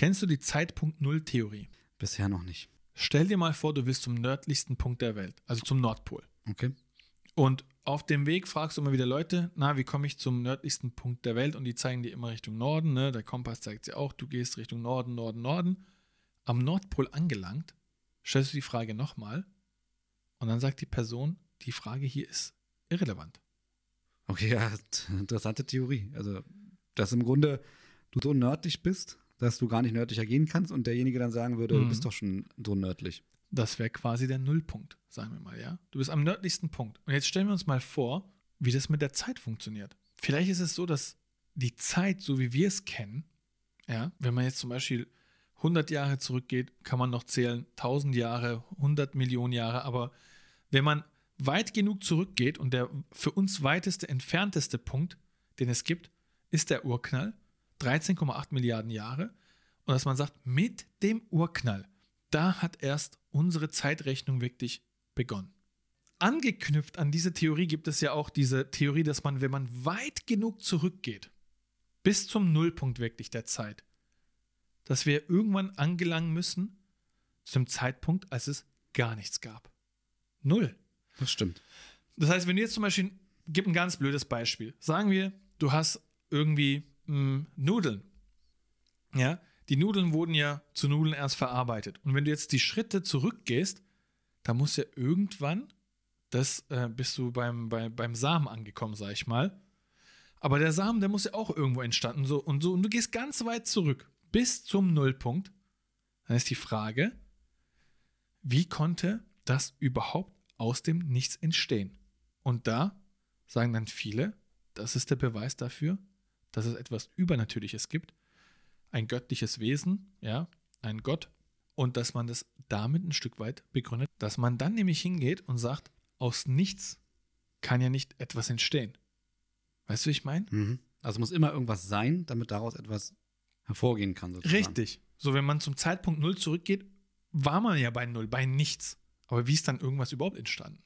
Kennst du die Zeitpunkt Null-Theorie? Bisher noch nicht. Stell dir mal vor, du willst zum nördlichsten Punkt der Welt, also zum Nordpol. Okay. Und auf dem Weg fragst du immer wieder Leute, na, wie komme ich zum nördlichsten Punkt der Welt? Und die zeigen dir immer Richtung Norden, ne? Der Kompass zeigt dir auch, du gehst Richtung Norden, Norden, Norden. Am Nordpol angelangt, stellst du die Frage nochmal und dann sagt die Person, die Frage hier ist irrelevant. Okay, ja, interessante Theorie. Also, dass im Grunde du so nördlich bist, dass du gar nicht nördlicher gehen kannst und derjenige dann sagen würde, Mhm. du bist doch schon so nördlich. Das wäre quasi der Nullpunkt, sagen wir mal, ja. Du bist am nördlichsten Punkt. Und jetzt stellen wir uns mal vor, wie das mit der Zeit funktioniert. Vielleicht ist es so, dass die Zeit, so wie wir es kennen, ja, wenn man jetzt zum Beispiel 100 Jahre zurückgeht, kann man noch zählen, 1000 Jahre, 100 Millionen Jahre, aber wenn man weit genug zurückgeht und der für uns weiteste, entfernteste Punkt, den es gibt, ist der Urknall, 13,8 Milliarden Jahre, und dass man sagt, mit dem Urknall, da hat erst unsere Zeitrechnung wirklich begonnen. Angeknüpft an diese Theorie gibt es ja auch diese Theorie, dass man, wenn man weit genug zurückgeht, bis zum Nullpunkt wirklich der Zeit, dass wir irgendwann angelangen müssen zum Zeitpunkt, als es gar nichts gab. Null. Das stimmt. Das heißt, wenn du jetzt zum Beispiel, gib ein ganz blödes Beispiel. Sagen wir, du hast irgendwie mh, Nudeln. Ja, die Nudeln wurden ja zu Nudeln erst verarbeitet. Und wenn du jetzt die Schritte zurückgehst, da muss ja irgendwann, das äh, bist du beim, bei, beim Samen angekommen, sag ich mal. Aber der Samen, der muss ja auch irgendwo entstanden. So, und, so, und du gehst ganz weit zurück, bis zum Nullpunkt. Dann ist die Frage, wie konnte das überhaupt aus dem Nichts entstehen? Und da sagen dann viele, das ist der Beweis dafür, dass es etwas Übernatürliches gibt, ein göttliches Wesen, ja, ein Gott, und dass man das damit ein Stück weit begründet, dass man dann nämlich hingeht und sagt, aus nichts kann ja nicht etwas entstehen. Weißt du, wie ich meine? Mhm. Also muss immer irgendwas sein, damit daraus etwas hervorgehen kann. Sozusagen. Richtig. So, wenn man zum Zeitpunkt Null zurückgeht, war man ja bei Null, bei nichts. Aber wie ist dann irgendwas überhaupt entstanden?